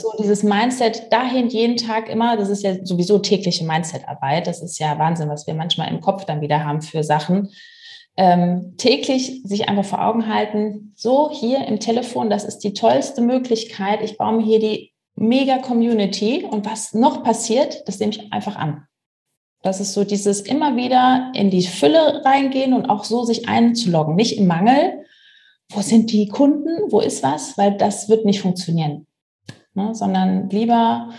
So dieses Mindset dahin jeden Tag immer, das ist ja sowieso tägliche Mindset-Arbeit. Das ist ja Wahnsinn, was wir manchmal im Kopf dann wieder haben für Sachen. Ähm, täglich sich einfach vor Augen halten, so hier im Telefon, das ist die tollste Möglichkeit. Ich baue mir hier die mega Community und was noch passiert, das nehme ich einfach an. Das ist so dieses immer wieder in die Fülle reingehen und auch so sich einzuloggen, nicht im Mangel. Wo sind die Kunden? Wo ist was? Weil das wird nicht funktionieren ne? sondern lieber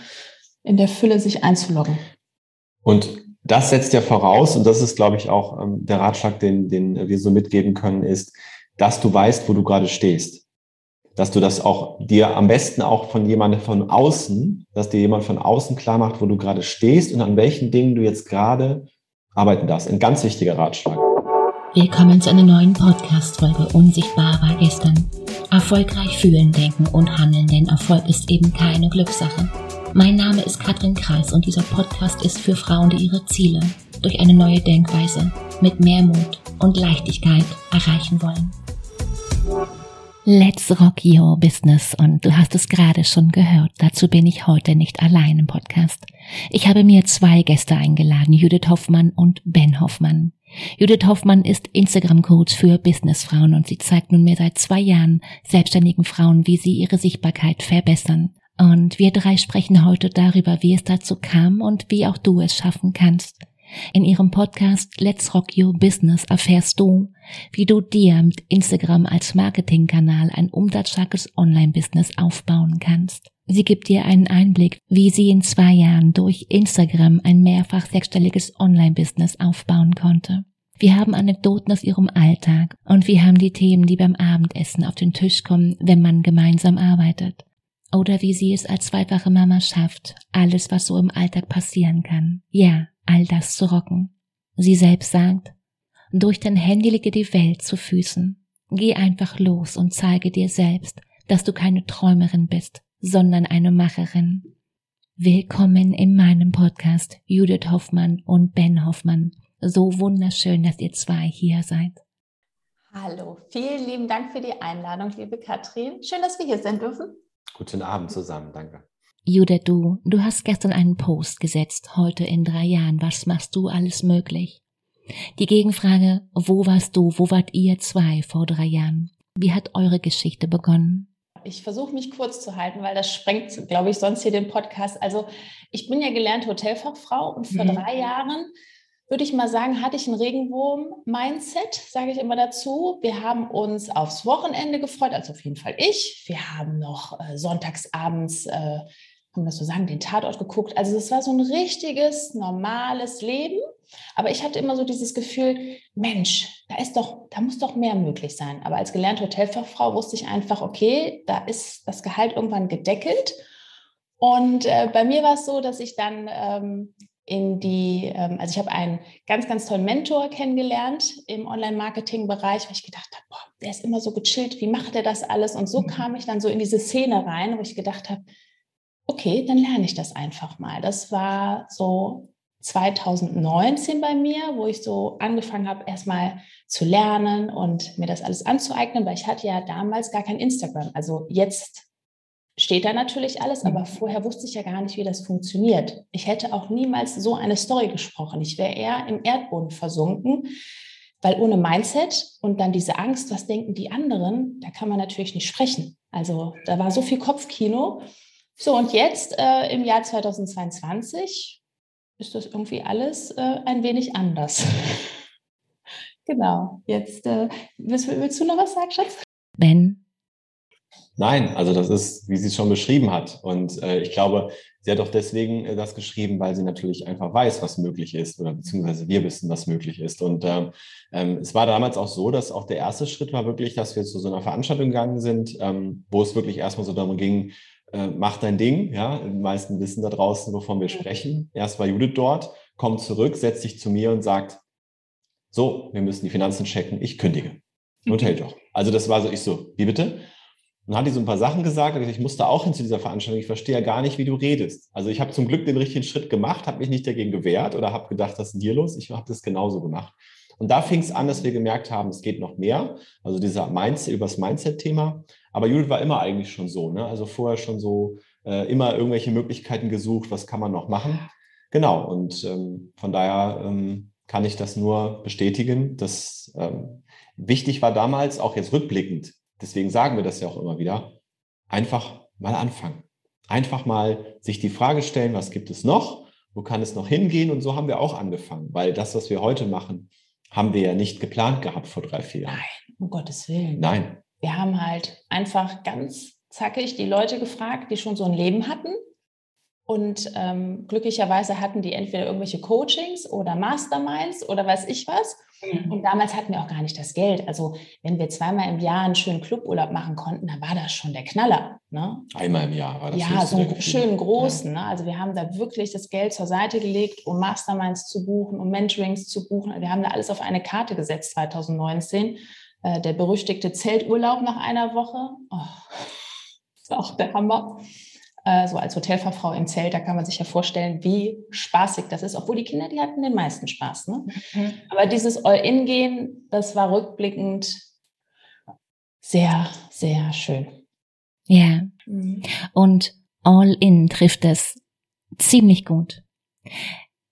in der Fülle sich einzuloggen. Und das setzt ja voraus, und das ist, glaube ich, auch ähm, der Ratschlag, den, den wir so mitgeben können, ist, dass du weißt, wo du gerade stehst. Dass du das auch dir am besten auch von jemandem von außen, dass dir jemand von außen klar macht, wo du gerade stehst und an welchen Dingen du jetzt gerade arbeiten darfst. Ein ganz wichtiger Ratschlag. Willkommen zu einer neuen Podcast-Folge Unsichtbar war gestern. Erfolgreich fühlen, denken und handeln, denn Erfolg ist eben keine Glückssache. Mein Name ist Katrin Kreis und dieser Podcast ist für Frauen, die ihre Ziele durch eine neue Denkweise mit mehr Mut und Leichtigkeit erreichen wollen. Let's rock your business und du hast es gerade schon gehört. Dazu bin ich heute nicht allein im Podcast. Ich habe mir zwei Gäste eingeladen, Judith Hoffmann und Ben Hoffmann. Judith Hoffmann ist Instagram-Coach für Businessfrauen und sie zeigt nunmehr seit zwei Jahren selbstständigen Frauen, wie sie ihre Sichtbarkeit verbessern. Und wir drei sprechen heute darüber, wie es dazu kam und wie auch du es schaffen kannst. In ihrem Podcast Let's Rock Your Business erfährst du, wie du dir mit Instagram als Marketingkanal ein umsatzstarkes Online-Business aufbauen kannst. Sie gibt dir einen Einblick, wie sie in zwei Jahren durch Instagram ein mehrfach sechsstelliges Online-Business aufbauen konnte. Wir haben Anekdoten aus ihrem Alltag und wir haben die Themen, die beim Abendessen auf den Tisch kommen, wenn man gemeinsam arbeitet. Oder wie sie es als zweifache Mama schafft, alles, was so im Alltag passieren kann. Ja, all das zu rocken. Sie selbst sagt, durch dein Handy liege die Welt zu Füßen. Geh einfach los und zeige dir selbst, dass du keine Träumerin bist, sondern eine Macherin. Willkommen in meinem Podcast Judith Hoffmann und Ben Hoffmann. So wunderschön, dass ihr zwei hier seid. Hallo, vielen lieben Dank für die Einladung, liebe Katrin. Schön, dass wir hier sein dürfen. Guten Abend zusammen, danke. Judith, du, du hast gestern einen Post gesetzt, heute in drei Jahren. Was machst du alles möglich? Die Gegenfrage, wo warst du, wo wart ihr zwei vor drei Jahren? Wie hat eure Geschichte begonnen? Ich versuche mich kurz zu halten, weil das sprengt, glaube ich, sonst hier den Podcast. Also ich bin ja gelernte Hotelfachfrau und vor mhm. drei Jahren würde ich mal sagen, hatte ich ein Regenwurm-Mindset, sage ich immer dazu. Wir haben uns aufs Wochenende gefreut, also auf jeden Fall ich. Wir haben noch äh, sonntagsabends, äh, kann man das so sagen, den Tatort geguckt. Also es war so ein richtiges, normales Leben. Aber ich hatte immer so dieses Gefühl, Mensch, da ist doch, da muss doch mehr möglich sein. Aber als gelernte Hotelfachfrau wusste ich einfach, okay, da ist das Gehalt irgendwann gedeckelt. Und äh, bei mir war es so, dass ich dann ähm, in die, ähm, also ich habe einen ganz, ganz tollen Mentor kennengelernt im Online-Marketing-Bereich, weil ich gedacht habe, boah, der ist immer so gechillt, wie macht er das alles? Und so mhm. kam ich dann so in diese Szene rein, wo ich gedacht habe, okay, dann lerne ich das einfach mal. Das war so 2019 bei mir, wo ich so angefangen habe, erstmal zu lernen und mir das alles anzueignen, weil ich hatte ja damals gar kein Instagram. Also jetzt steht da natürlich alles, aber mhm. vorher wusste ich ja gar nicht, wie das funktioniert. Ich hätte auch niemals so eine Story gesprochen. Ich wäre eher im Erdboden versunken, weil ohne Mindset und dann diese Angst, was denken die anderen, da kann man natürlich nicht sprechen. Also da war so viel Kopfkino. So, und jetzt äh, im Jahr 2022 ist das irgendwie alles äh, ein wenig anders. genau. Jetzt äh, willst, willst, du noch was sagen, Schatz? Ben? Nein, also das ist, wie sie es schon beschrieben hat. Und äh, ich glaube, sie hat auch deswegen äh, das geschrieben, weil sie natürlich einfach weiß, was möglich ist oder beziehungsweise wir wissen, was möglich ist. Und ähm, ähm, es war damals auch so, dass auch der erste Schritt war wirklich, dass wir zu so einer Veranstaltung gegangen sind, ähm, wo es wirklich erstmal so darum ging, äh, mach dein Ding. Ja, die meisten wissen da draußen, wovon wir sprechen. Erst war Judith dort, kommt zurück, setzt sich zu mir und sagt, so, wir müssen die Finanzen checken, ich kündige. Hoteljob. Also das war so, ich so, wie bitte? Und hat die so ein paar Sachen gesagt, ich musste auch hin zu dieser Veranstaltung, ich verstehe ja gar nicht, wie du redest. Also ich habe zum Glück den richtigen Schritt gemacht, habe mich nicht dagegen gewehrt oder habe gedacht, was ist denn hier los? Ich habe das genauso gemacht. Und da fing es an, dass wir gemerkt haben, es geht noch mehr. Also dieser Mindset, über das Mindset-Thema. Aber Judith war immer eigentlich schon so, ne? Also vorher schon so äh, immer irgendwelche Möglichkeiten gesucht, was kann man noch machen. Genau, und ähm, von daher ähm, kann ich das nur bestätigen. dass ähm, wichtig war damals, auch jetzt rückblickend, deswegen sagen wir das ja auch immer wieder, einfach mal anfangen. Einfach mal sich die Frage stellen, was gibt es noch? Wo kann es noch hingehen? Und so haben wir auch angefangen, weil das, was wir heute machen, haben wir ja nicht geplant gehabt vor drei, vier Jahren. Nein, um Gottes Willen. Nein. Wir haben halt einfach ganz zackig die Leute gefragt, die schon so ein Leben hatten. Und ähm, glücklicherweise hatten die entweder irgendwelche Coachings oder Masterminds oder weiß ich was. Mhm. Und damals hatten wir auch gar nicht das Geld. Also wenn wir zweimal im Jahr einen schönen Cluburlaub machen konnten, dann war das schon der Knaller. Ne? Einmal im Jahr war das. Ja, so einen schönen großen. Ja. Ne? Also wir haben da wirklich das Geld zur Seite gelegt, um Masterminds zu buchen, um Mentorings zu buchen. Wir haben da alles auf eine Karte gesetzt 2019. Äh, der berüchtigte Zelturlaub nach einer Woche. Oh, auch der Hammer. Äh, so als Hotelfachfrau im Zelt, da kann man sich ja vorstellen, wie spaßig das ist, obwohl die Kinder, die hatten den meisten Spaß. Ne? Mhm. Aber dieses All-In-Gehen, das war rückblickend sehr, sehr schön. Ja. Mhm. Und All-In trifft es ziemlich gut.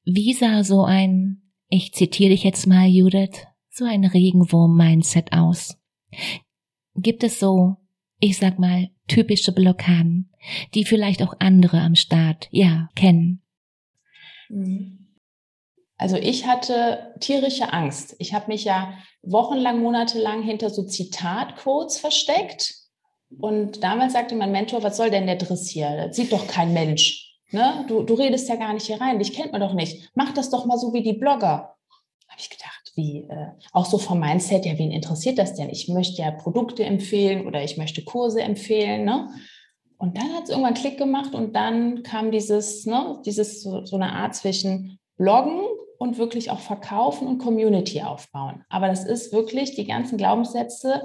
Wie sah so ein, ich zitiere dich jetzt mal, Judith, so ein Regenwurm-Mindset aus? Gibt es so, ich sag mal, typische Blockaden, die vielleicht auch andere am Start, ja, kennen? Mhm. Also ich hatte tierische Angst. Ich habe mich ja wochenlang, monatelang hinter so Zitatquotes versteckt. Und damals sagte mein Mentor, was soll denn der Dressier? Das sieht doch kein Mensch. Ne? Du, du redest ja gar nicht hier rein, dich kennt man doch nicht. Mach das doch mal so wie die Blogger. Habe ich gedacht, wie, äh, auch so vom Mindset, ja, wen interessiert das denn? Ich möchte ja Produkte empfehlen oder ich möchte Kurse empfehlen. Ne? Und dann hat es irgendwann Klick gemacht und dann kam dieses, ne, dieses so, so eine Art zwischen Bloggen und wirklich auch verkaufen und Community aufbauen. Aber das ist wirklich, die ganzen Glaubenssätze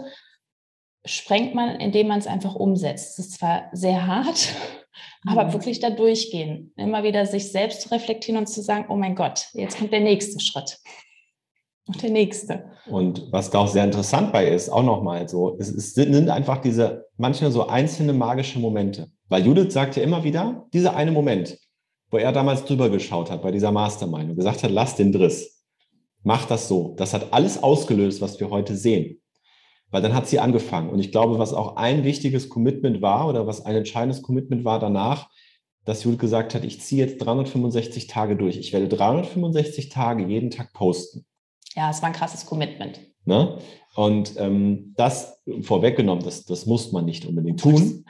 sprengt man, indem man es einfach umsetzt. Es ist zwar sehr hart, mhm. aber wirklich da durchgehen. Immer wieder sich selbst zu reflektieren und zu sagen, oh mein Gott, jetzt kommt der nächste Schritt. Und der nächste. Und was da auch sehr interessant bei ist, auch nochmal so, es, es sind einfach diese manchmal so einzelne magische Momente. Weil Judith sagt ja immer wieder, dieser eine Moment, wo er damals drüber geschaut hat bei dieser Mastermind und gesagt hat, lass den Driss. Mach das so. Das hat alles ausgelöst, was wir heute sehen. Weil dann hat sie angefangen. Und ich glaube, was auch ein wichtiges Commitment war oder was ein entscheidendes Commitment war danach, dass Judith gesagt hat, ich ziehe jetzt 365 Tage durch. Ich werde 365 Tage jeden Tag posten. Ja, es war ein krasses Commitment. Ne? Und ähm, das vorweggenommen, das, das muss man nicht unbedingt tun.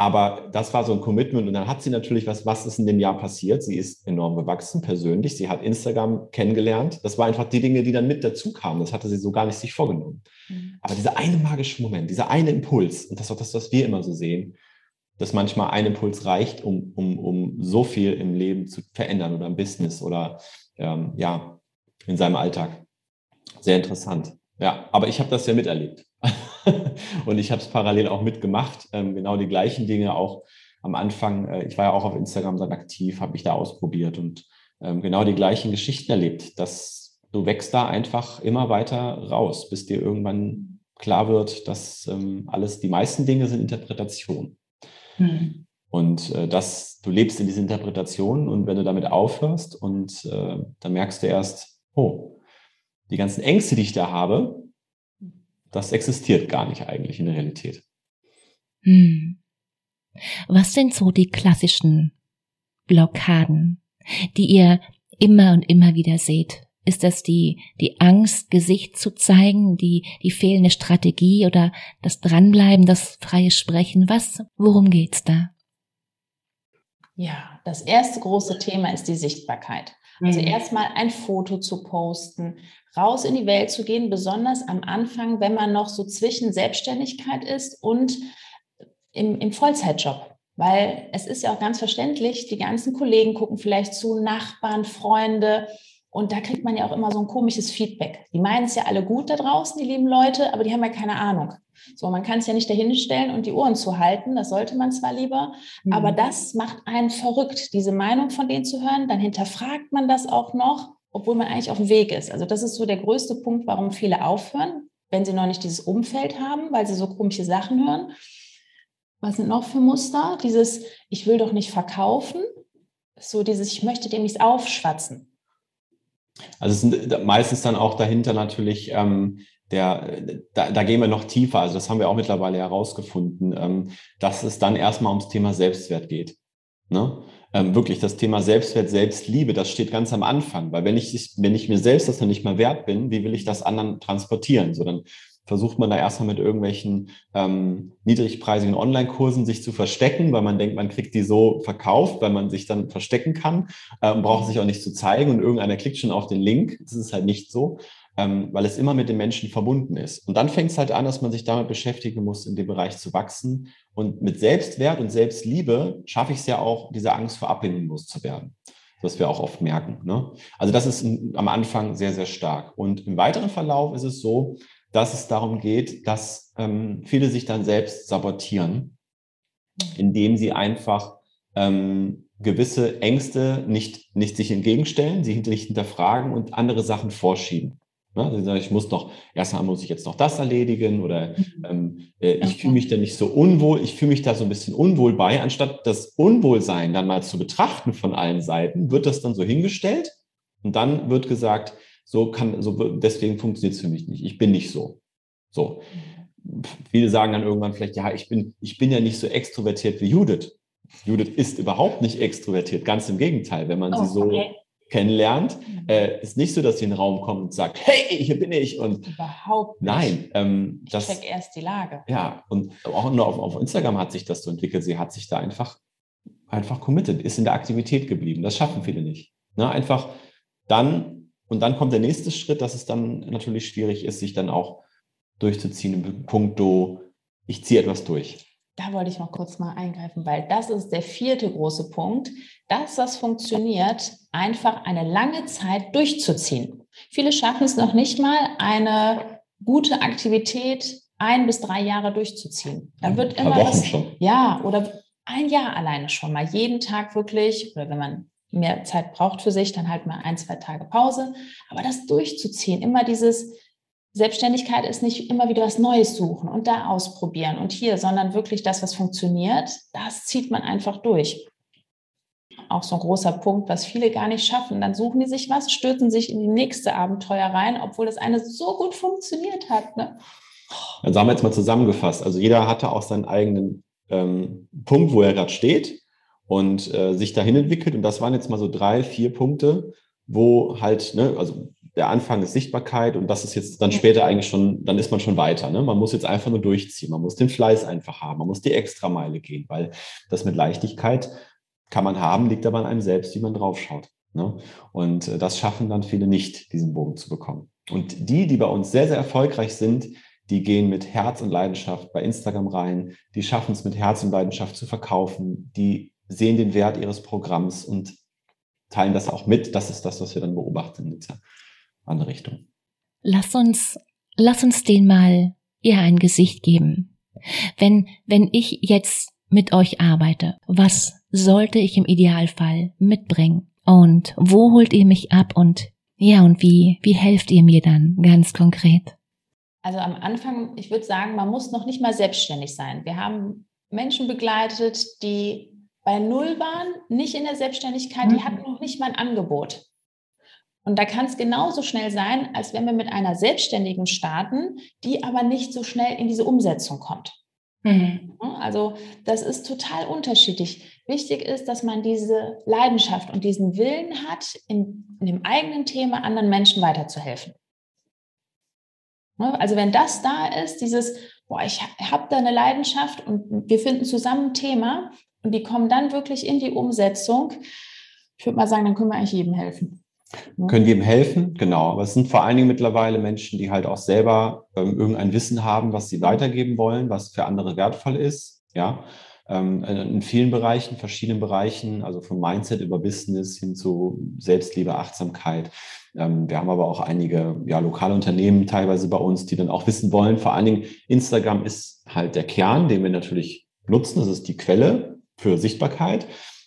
Aber das war so ein Commitment. Und dann hat sie natürlich was, was ist in dem Jahr passiert? Sie ist enorm gewachsen persönlich. Sie hat Instagram kennengelernt. Das waren einfach die Dinge, die dann mit dazu kamen. Das hatte sie so gar nicht sich vorgenommen. Mhm. Aber dieser eine magische Moment, dieser eine Impuls, und das ist auch das, was wir immer so sehen, dass manchmal ein Impuls reicht, um, um, um so viel im Leben zu verändern oder im Business oder ähm, ja, in seinem Alltag. Sehr interessant. Ja, aber ich habe das ja miterlebt. und ich habe es parallel auch mitgemacht. Ähm, genau die gleichen Dinge auch am Anfang. Äh, ich war ja auch auf Instagram dann aktiv, habe mich da ausprobiert und ähm, genau die gleichen Geschichten erlebt, dass du wächst da einfach immer weiter raus, bis dir irgendwann klar wird, dass ähm, alles, die meisten Dinge sind Interpretation. Mhm. Und äh, dass du lebst in dieser Interpretation und wenn du damit aufhörst und äh, dann merkst du erst, oh, die ganzen Ängste, die ich da habe, das existiert gar nicht eigentlich in der Realität. Hm. Was sind so die klassischen Blockaden, die ihr immer und immer wieder seht? Ist das die, die Angst, Gesicht zu zeigen, die, die fehlende Strategie oder das Dranbleiben, das freie Sprechen? Was, worum geht's da? Ja, das erste große Thema ist die Sichtbarkeit. Also mhm. erstmal ein Foto zu posten, raus in die Welt zu gehen, besonders am Anfang, wenn man noch so zwischen Selbstständigkeit ist und im, im Vollzeitjob. Weil es ist ja auch ganz verständlich, die ganzen Kollegen gucken vielleicht zu, Nachbarn, Freunde. Und da kriegt man ja auch immer so ein komisches Feedback. Die meinen es ja alle gut da draußen, die lieben Leute, aber die haben ja keine Ahnung. So, man kann es ja nicht dahinstellen und die Ohren zu halten. Das sollte man zwar lieber, mhm. aber das macht einen verrückt, diese Meinung von denen zu hören. Dann hinterfragt man das auch noch obwohl man eigentlich auf dem Weg ist. Also das ist so der größte Punkt, warum viele aufhören, wenn sie noch nicht dieses Umfeld haben, weil sie so komische Sachen hören. Was sind noch für Muster? Dieses, ich will doch nicht verkaufen. So dieses, ich möchte dem nichts aufschwatzen. Also es sind meistens dann auch dahinter natürlich ähm, der, da, da gehen wir noch tiefer. Also das haben wir auch mittlerweile herausgefunden, ähm, dass es dann erstmal ums Thema Selbstwert geht. Ne? Ähm, wirklich das Thema Selbstwert, Selbstliebe, das steht ganz am Anfang. Weil wenn ich, wenn ich mir selbst das noch nicht mal wert bin, wie will ich das anderen transportieren? So dann versucht man da erstmal mit irgendwelchen ähm, niedrigpreisigen Online-Kursen sich zu verstecken, weil man denkt, man kriegt die so verkauft, weil man sich dann verstecken kann äh, und braucht sich auch nicht zu zeigen und irgendeiner klickt schon auf den Link. Das ist halt nicht so, ähm, weil es immer mit den Menschen verbunden ist. Und dann fängt es halt an, dass man sich damit beschäftigen muss, in dem Bereich zu wachsen. Und mit Selbstwert und Selbstliebe schaffe ich es ja auch, diese Angst vor Ablehnung loszuwerden was wir auch oft merken. Ne? Also das ist am Anfang sehr, sehr stark. Und im weiteren Verlauf ist es so, dass es darum geht, dass ähm, viele sich dann selbst sabotieren, indem sie einfach ähm, gewisse Ängste nicht, nicht sich entgegenstellen, sie nicht hinterfragen und andere Sachen vorschieben. Ne? Sie sagen, ich muss noch, erstmal muss ich jetzt noch das erledigen oder mhm. ähm, äh, ich okay. fühle mich da nicht so unwohl, ich fühle mich da so ein bisschen unwohl bei. Anstatt das Unwohlsein dann mal zu betrachten von allen Seiten, wird das dann so hingestellt und dann wird gesagt, so kann, so, deswegen funktioniert es für mich nicht. Ich bin nicht so. So. Viele sagen dann irgendwann vielleicht, ja, ich bin, ich bin ja nicht so extrovertiert wie Judith. Judith ist überhaupt nicht extrovertiert, ganz im Gegenteil. Wenn man oh, sie so okay. kennenlernt, mhm. äh, ist nicht so, dass sie in den Raum kommt und sagt, hey, hier bin ich. Und überhaupt nicht. Nein, ähm, ich das check erst die Lage. Ja, und auch nur auf, auf Instagram hat sich das so entwickelt. Sie hat sich da einfach, einfach committed, ist in der Aktivität geblieben. Das schaffen viele nicht. Ne? Einfach dann und dann kommt der nächste Schritt, dass es dann natürlich schwierig ist, sich dann auch durchzuziehen im Punkto, ich ziehe etwas durch. Da wollte ich noch kurz mal eingreifen, weil das ist der vierte große Punkt. Das, was funktioniert, einfach eine lange Zeit durchzuziehen. Viele schaffen es noch nicht mal, eine gute Aktivität ein bis drei Jahre durchzuziehen. Da wird immer Wochen was, schon. ja, oder ein Jahr alleine schon mal jeden Tag wirklich, oder wenn man mehr Zeit braucht für sich, dann halt mal ein, zwei Tage Pause. Aber das durchzuziehen, immer dieses Selbstständigkeit ist nicht immer wieder was Neues suchen und da ausprobieren und hier, sondern wirklich das, was funktioniert, das zieht man einfach durch. Auch so ein großer Punkt, was viele gar nicht schaffen. Dann suchen die sich was, stürzen sich in die nächste Abenteuer rein, obwohl das eine so gut funktioniert hat. Ne? Also haben wir jetzt mal zusammengefasst. Also jeder hatte auch seinen eigenen ähm, Punkt, wo er gerade steht und äh, sich dahin entwickelt. Und das waren jetzt mal so drei, vier Punkte, wo halt, ne, also der Anfang ist Sichtbarkeit und das ist jetzt dann später eigentlich schon, dann ist man schon weiter. Ne? Man muss jetzt einfach nur durchziehen, man muss den Fleiß einfach haben, man muss die Extrameile gehen, weil das mit Leichtigkeit kann man haben, liegt aber an einem selbst, wie man draufschaut. Ne? Und äh, das schaffen dann viele nicht, diesen Bogen zu bekommen. Und die, die bei uns sehr, sehr erfolgreich sind, die gehen mit Herz und Leidenschaft bei Instagram rein, die schaffen es mit Herz und Leidenschaft zu verkaufen, die sehen den Wert ihres Programms und teilen das auch mit. Das ist das, was wir dann beobachten in dieser andere Richtung. Lass uns, lass uns den mal eher ein Gesicht geben. Wenn, wenn ich jetzt mit euch arbeite, was sollte ich im Idealfall mitbringen? Und wo holt ihr mich ab und ja, und wie, wie helft ihr mir dann ganz konkret? Also am Anfang, ich würde sagen, man muss noch nicht mal selbstständig sein. Wir haben Menschen begleitet, die bei Null waren, nicht in der Selbstständigkeit, die hatten mhm. noch nicht mal ein Angebot. Und da kann es genauso schnell sein, als wenn wir mit einer Selbstständigen starten, die aber nicht so schnell in diese Umsetzung kommt. Mhm. Also das ist total unterschiedlich. Wichtig ist, dass man diese Leidenschaft und diesen Willen hat, in, in dem eigenen Thema anderen Menschen weiterzuhelfen. Also wenn das da ist, dieses, boah, ich habe da eine Leidenschaft und wir finden zusammen ein Thema, und die kommen dann wirklich in die Umsetzung. Ich würde mal sagen, dann können wir eigentlich jedem helfen. Ja. Können jedem helfen, genau. Aber es sind vor allen Dingen mittlerweile Menschen, die halt auch selber ähm, irgendein Wissen haben, was sie weitergeben wollen, was für andere wertvoll ist. Ja, ähm, in vielen Bereichen, verschiedenen Bereichen, also vom Mindset über Business hin zu Selbstliebe, Achtsamkeit. Ähm, wir haben aber auch einige ja, lokale Unternehmen teilweise bei uns, die dann auch wissen wollen. Vor allen Dingen Instagram ist halt der Kern, den wir natürlich nutzen. Das ist die Quelle für Sichtbarkeit,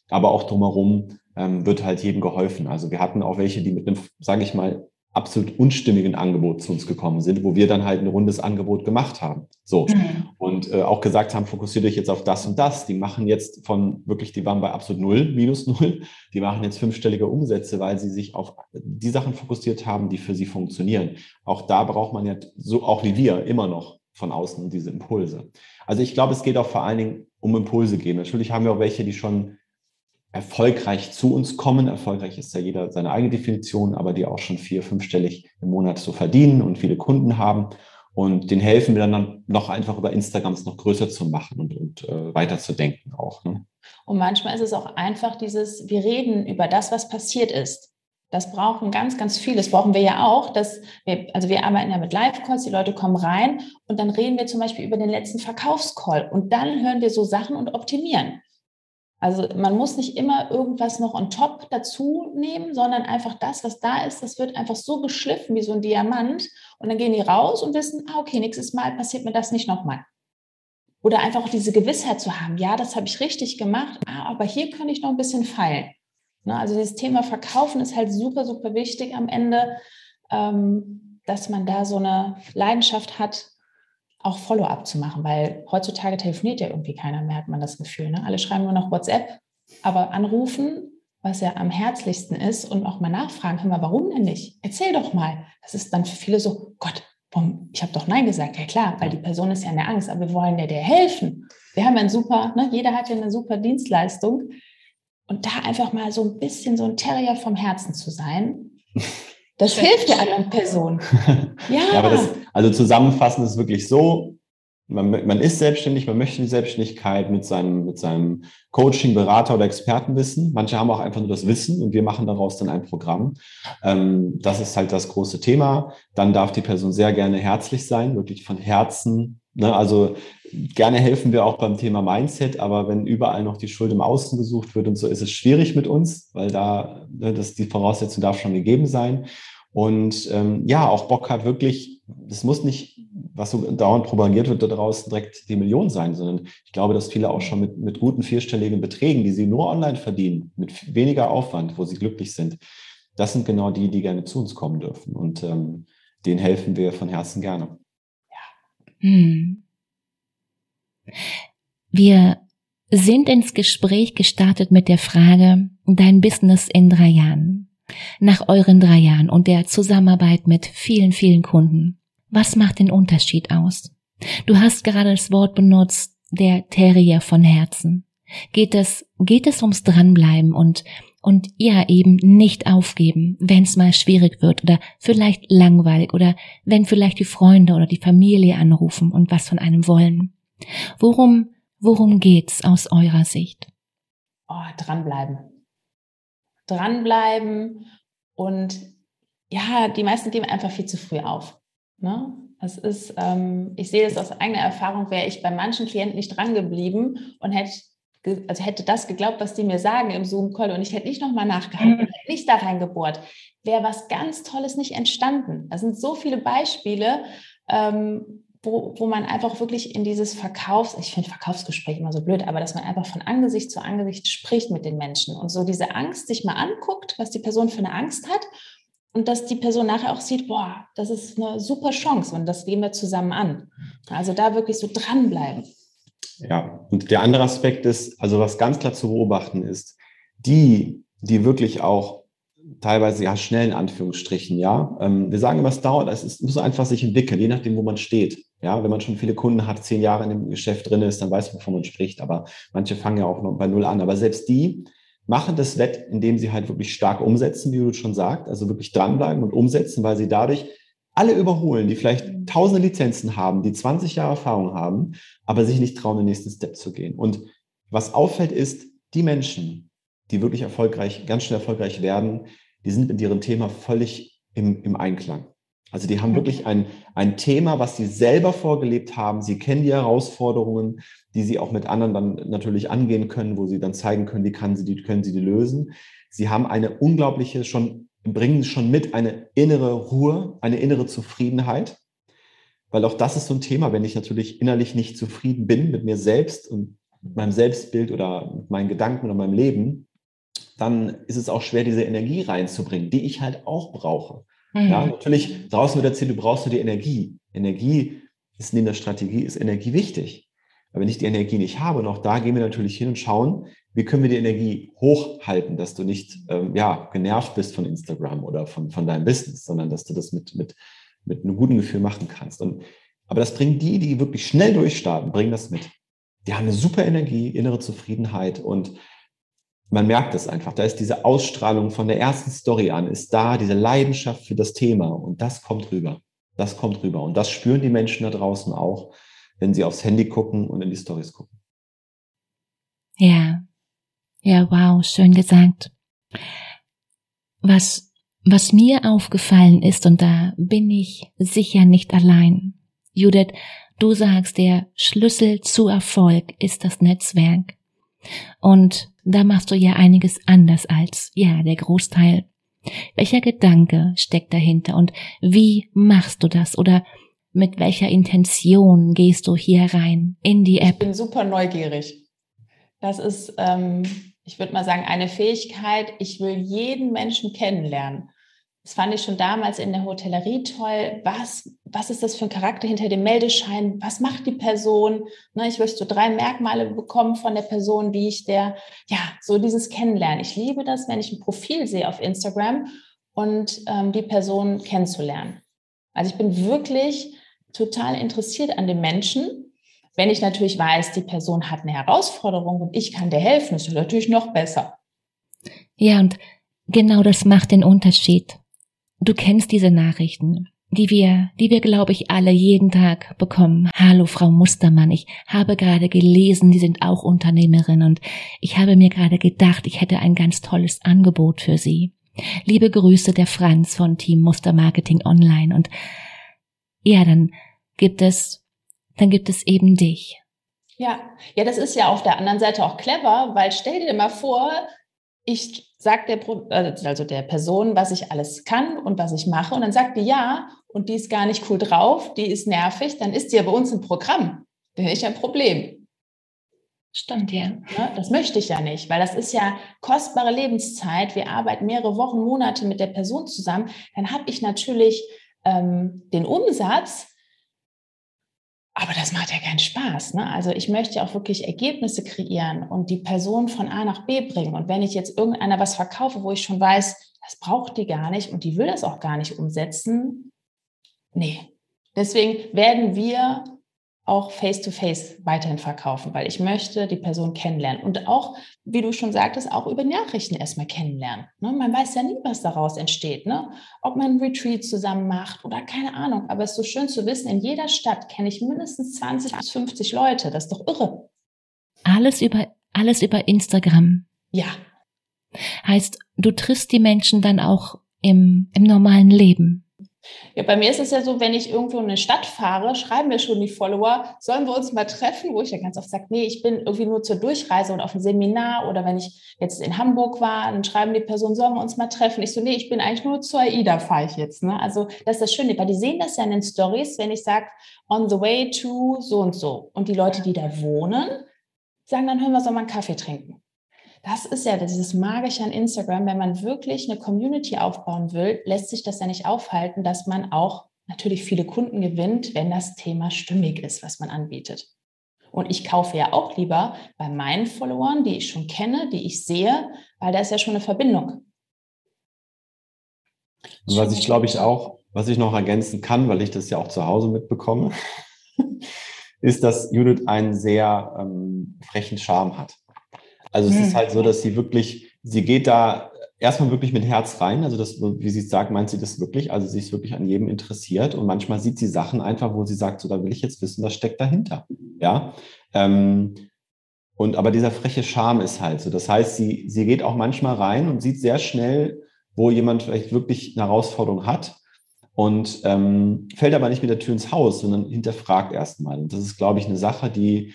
aber auch drumherum ähm, wird halt jedem geholfen. Also wir hatten auch welche, die mit einem, sage ich mal, absolut unstimmigen Angebot zu uns gekommen sind, wo wir dann halt ein rundes Angebot gemacht haben. So. Mhm. Und äh, auch gesagt haben, fokussiert euch jetzt auf das und das. Die machen jetzt von wirklich, die waren bei absolut null, minus null. Die machen jetzt fünfstellige Umsätze, weil sie sich auf die Sachen fokussiert haben, die für sie funktionieren. Auch da braucht man ja so, auch wie wir, immer noch von außen diese Impulse. Also ich glaube, es geht auch vor allen Dingen um Impulse geben. Natürlich haben wir auch welche, die schon erfolgreich zu uns kommen. Erfolgreich ist ja jeder seine eigene Definition, aber die auch schon vier, fünfstellig im Monat so verdienen und viele Kunden haben. Und den helfen wir dann noch einfach über Instagrams noch größer zu machen und, und äh, weiter zu denken auch. Ne? Und manchmal ist es auch einfach dieses, wir reden über das, was passiert ist. Das brauchen ganz, ganz viel. Das brauchen wir ja auch. Dass wir, also wir arbeiten ja mit Live-Calls, die Leute kommen rein und dann reden wir zum Beispiel über den letzten Verkaufscall und dann hören wir so Sachen und optimieren. Also man muss nicht immer irgendwas noch on top dazu nehmen, sondern einfach das, was da ist, das wird einfach so geschliffen wie so ein Diamant. Und dann gehen die raus und wissen, ah, okay, nächstes Mal passiert mir das nicht nochmal. Oder einfach auch diese Gewissheit zu haben, ja, das habe ich richtig gemacht, ah, aber hier kann ich noch ein bisschen feilen. Ne, also dieses Thema Verkaufen ist halt super, super wichtig am Ende, ähm, dass man da so eine Leidenschaft hat, auch Follow-up zu machen, weil heutzutage telefoniert ja irgendwie keiner mehr, hat man das Gefühl. Ne? Alle schreiben nur noch WhatsApp, aber anrufen, was ja am herzlichsten ist und auch mal nachfragen, hör mal, warum denn nicht? Erzähl doch mal. Das ist dann für viele so, Gott, warum? ich habe doch Nein gesagt. Ja klar, weil die Person ist ja in der Angst, aber wir wollen ja dir helfen. Wir haben ja ein super, ne? jeder hat ja eine super Dienstleistung. Und da einfach mal so ein bisschen so ein Terrier vom Herzen zu sein, das hilft der anderen Person. Ja. ja aber das, also zusammenfassend ist wirklich so, man, man ist selbstständig, man möchte die Selbstständigkeit mit seinem, mit seinem Coaching, Berater oder Expertenwissen. Manche haben auch einfach nur das Wissen und wir machen daraus dann ein Programm. Ähm, das ist halt das große Thema. Dann darf die Person sehr gerne herzlich sein, wirklich von Herzen. Ne? Also gerne helfen wir auch beim Thema Mindset, aber wenn überall noch die Schuld im Außen gesucht wird und so, ist es schwierig mit uns, weil da ne, das, die Voraussetzung darf schon gegeben sein und ähm, ja, auch Bock hat wirklich, es muss nicht, was so dauernd propagiert wird, da draußen direkt die Million sein, sondern ich glaube, dass viele auch schon mit, mit guten vierstelligen Beträgen, die sie nur online verdienen, mit weniger Aufwand, wo sie glücklich sind, das sind genau die, die gerne zu uns kommen dürfen. Und ähm, denen helfen wir von Herzen gerne. Ja. Hm. Wir sind ins Gespräch gestartet mit der Frage, dein Business in drei Jahren. Nach euren drei Jahren und der Zusammenarbeit mit vielen, vielen Kunden, was macht den Unterschied aus? Du hast gerade das Wort benutzt, der Terrier von Herzen. Geht es, geht es ums Dranbleiben und, und ja eben nicht aufgeben, wenn es mal schwierig wird oder vielleicht langweilig oder wenn vielleicht die Freunde oder die Familie anrufen und was von einem wollen. Worum, worum geht's aus eurer Sicht? Oh, dranbleiben dranbleiben und ja, die meisten geben einfach viel zu früh auf. Ne? Das ist, ähm, ich sehe das aus eigener Erfahrung, wäre ich bei manchen Klienten nicht dran geblieben und hätte, also hätte das geglaubt, was die mir sagen im Zoom-Call und ich hätte nicht nochmal nachgehalten, mhm. hätte nicht da reingebohrt, wäre was ganz Tolles nicht entstanden. Da sind so viele Beispiele, ähm, wo, wo man einfach wirklich in dieses Verkaufs, ich finde Verkaufsgespräch immer so blöd, aber dass man einfach von Angesicht zu Angesicht spricht mit den Menschen und so diese Angst sich mal anguckt, was die Person für eine Angst hat und dass die Person nachher auch sieht, boah, das ist eine super Chance und das gehen wir zusammen an. Also da wirklich so dranbleiben. Ja, und der andere Aspekt ist, also was ganz klar zu beobachten ist, die, die wirklich auch teilweise ja schnell in Anführungsstrichen, ja. Ähm, wir sagen immer, es dauert, es ist, muss einfach sich entwickeln, je nachdem, wo man steht. Ja, wenn man schon viele Kunden hat, zehn Jahre in dem Geschäft drin ist, dann weiß man, wovon man spricht. Aber manche fangen ja auch noch bei Null an. Aber selbst die machen das Wett, indem sie halt wirklich stark umsetzen, wie du schon sagst, also wirklich dranbleiben und umsetzen, weil sie dadurch alle überholen, die vielleicht tausende Lizenzen haben, die 20 Jahre Erfahrung haben, aber sich nicht trauen, den nächsten Step zu gehen. Und was auffällt, ist, die Menschen, die wirklich erfolgreich, ganz schnell erfolgreich werden, die sind mit ihrem Thema völlig im, im Einklang. Also die haben wirklich ein, ein Thema, was sie selber vorgelebt haben. Sie kennen die Herausforderungen, die sie auch mit anderen dann natürlich angehen können, wo sie dann zeigen können, wie kann sie die, können sie die lösen. Sie haben eine unglaubliche, schon, bringen schon mit eine innere Ruhe, eine innere Zufriedenheit. Weil auch das ist so ein Thema, wenn ich natürlich innerlich nicht zufrieden bin mit mir selbst und mit meinem Selbstbild oder mit meinen Gedanken oder meinem Leben, dann ist es auch schwer, diese Energie reinzubringen, die ich halt auch brauche. Mhm. Ja, natürlich draußen wird erzählt, du brauchst nur die Energie. Energie ist neben der Strategie, ist Energie wichtig. Aber wenn ich die Energie nicht habe, und auch da gehen wir natürlich hin und schauen, wie können wir die Energie hochhalten, dass du nicht ähm, ja, genervt bist von Instagram oder von, von deinem Business, sondern dass du das mit, mit, mit einem guten Gefühl machen kannst. Und, aber das bringen die, die wirklich schnell durchstarten, bringen das mit. Die haben eine super Energie, innere Zufriedenheit und man merkt es einfach. Da ist diese Ausstrahlung von der ersten Story an, ist da, diese Leidenschaft für das Thema und das kommt rüber. Das kommt rüber. Und das spüren die Menschen da draußen auch, wenn sie aufs Handy gucken und in die Stories gucken. Ja, ja, wow, schön gesagt. Was, was mir aufgefallen ist, und da bin ich sicher nicht allein. Judith, du sagst, der Schlüssel zu Erfolg ist das Netzwerk. Und da machst du ja einiges anders als, ja, der Großteil. Welcher Gedanke steckt dahinter und wie machst du das oder mit welcher Intention gehst du hier rein in die App? Ich bin super neugierig. Das ist ähm, ich würde mal sagen, eine Fähigkeit, ich will jeden Menschen kennenlernen. Das fand ich schon damals in der Hotellerie toll. Was, was ist das für ein Charakter hinter dem Meldeschein? Was macht die Person? Ne, ich möchte so drei Merkmale bekommen von der Person, wie ich der, ja, so dieses Kennenlernen. Ich liebe das, wenn ich ein Profil sehe auf Instagram und ähm, die Person kennenzulernen. Also ich bin wirklich total interessiert an den Menschen wenn ich natürlich weiß, die Person hat eine Herausforderung und ich kann dir helfen, ist natürlich noch besser. Ja, und genau das macht den Unterschied. Du kennst diese Nachrichten, die wir, die wir, glaube ich, alle jeden Tag bekommen. Hallo, Frau Mustermann, ich habe gerade gelesen, Sie sind auch Unternehmerin und ich habe mir gerade gedacht, ich hätte ein ganz tolles Angebot für Sie. Liebe Grüße der Franz von Team Mustermarketing Online und ja, dann gibt es dann gibt es eben dich. Ja, ja, das ist ja auf der anderen Seite auch clever, weil stell dir mal vor, ich sag der, äh, also der Person, was ich alles kann und was ich mache, und dann sagt die ja, und die ist gar nicht cool drauf, die ist nervig, dann ist die ja bei uns im Programm. Dann ist ja ein Problem. Stimmt, ja. Ne, das möchte ich ja nicht, weil das ist ja kostbare Lebenszeit. Wir arbeiten mehrere Wochen, Monate mit der Person zusammen. Dann habe ich natürlich ähm, den Umsatz, aber das macht ja keinen Spaß. Ne? Also ich möchte auch wirklich Ergebnisse kreieren und die Person von A nach B bringen. Und wenn ich jetzt irgendeiner was verkaufe, wo ich schon weiß, das braucht die gar nicht und die will das auch gar nicht umsetzen, nee. Deswegen werden wir auch face-to-face -face weiterhin verkaufen, weil ich möchte die Person kennenlernen. Und auch, wie du schon sagtest, auch über Nachrichten erstmal kennenlernen. Ne? Man weiß ja nie, was daraus entsteht. Ne? Ob man ein Retreat zusammen macht oder keine Ahnung. Aber es ist so schön zu wissen, in jeder Stadt kenne ich mindestens 20 bis 50 Leute. Das ist doch irre. Alles über, alles über Instagram. Ja. Heißt, du triffst die Menschen dann auch im, im normalen Leben. Ja, bei mir ist es ja so, wenn ich irgendwo in eine Stadt fahre, schreiben mir schon die Follower, sollen wir uns mal treffen, wo ich ja ganz oft sage, nee, ich bin irgendwie nur zur Durchreise und auf ein Seminar oder wenn ich jetzt in Hamburg war, dann schreiben die Personen, sollen wir uns mal treffen? Ich so, nee, ich bin eigentlich nur zur AIDA fahre ich jetzt. Ne? Also das ist das Schöne, weil die sehen das ja in den Stories, wenn ich sage, on the way to so und so. Und die Leute, die da wohnen, sagen dann, hören wir, soll mal einen Kaffee trinken. Das ist ja dieses Magische an Instagram. Wenn man wirklich eine Community aufbauen will, lässt sich das ja nicht aufhalten, dass man auch natürlich viele Kunden gewinnt, wenn das Thema stimmig ist, was man anbietet. Und ich kaufe ja auch lieber bei meinen Followern, die ich schon kenne, die ich sehe, weil da ist ja schon eine Verbindung. Und was ich glaube ich auch, was ich noch ergänzen kann, weil ich das ja auch zu Hause mitbekomme, ist, dass Judith einen sehr ähm, frechen Charme hat. Also es mhm. ist halt so, dass sie wirklich, sie geht da erstmal wirklich mit Herz rein. Also das, wie sie sagt, meint sie das wirklich. Also sie ist wirklich an jedem interessiert und manchmal sieht sie Sachen einfach, wo sie sagt, so da will ich jetzt wissen, was steckt dahinter. Ja. Ähm, und aber dieser freche Charme ist halt so. Das heißt, sie, sie geht auch manchmal rein und sieht sehr schnell, wo jemand vielleicht wirklich eine Herausforderung hat und ähm, fällt aber nicht mit der Tür ins Haus, sondern hinterfragt erstmal. Und das ist, glaube ich, eine Sache, die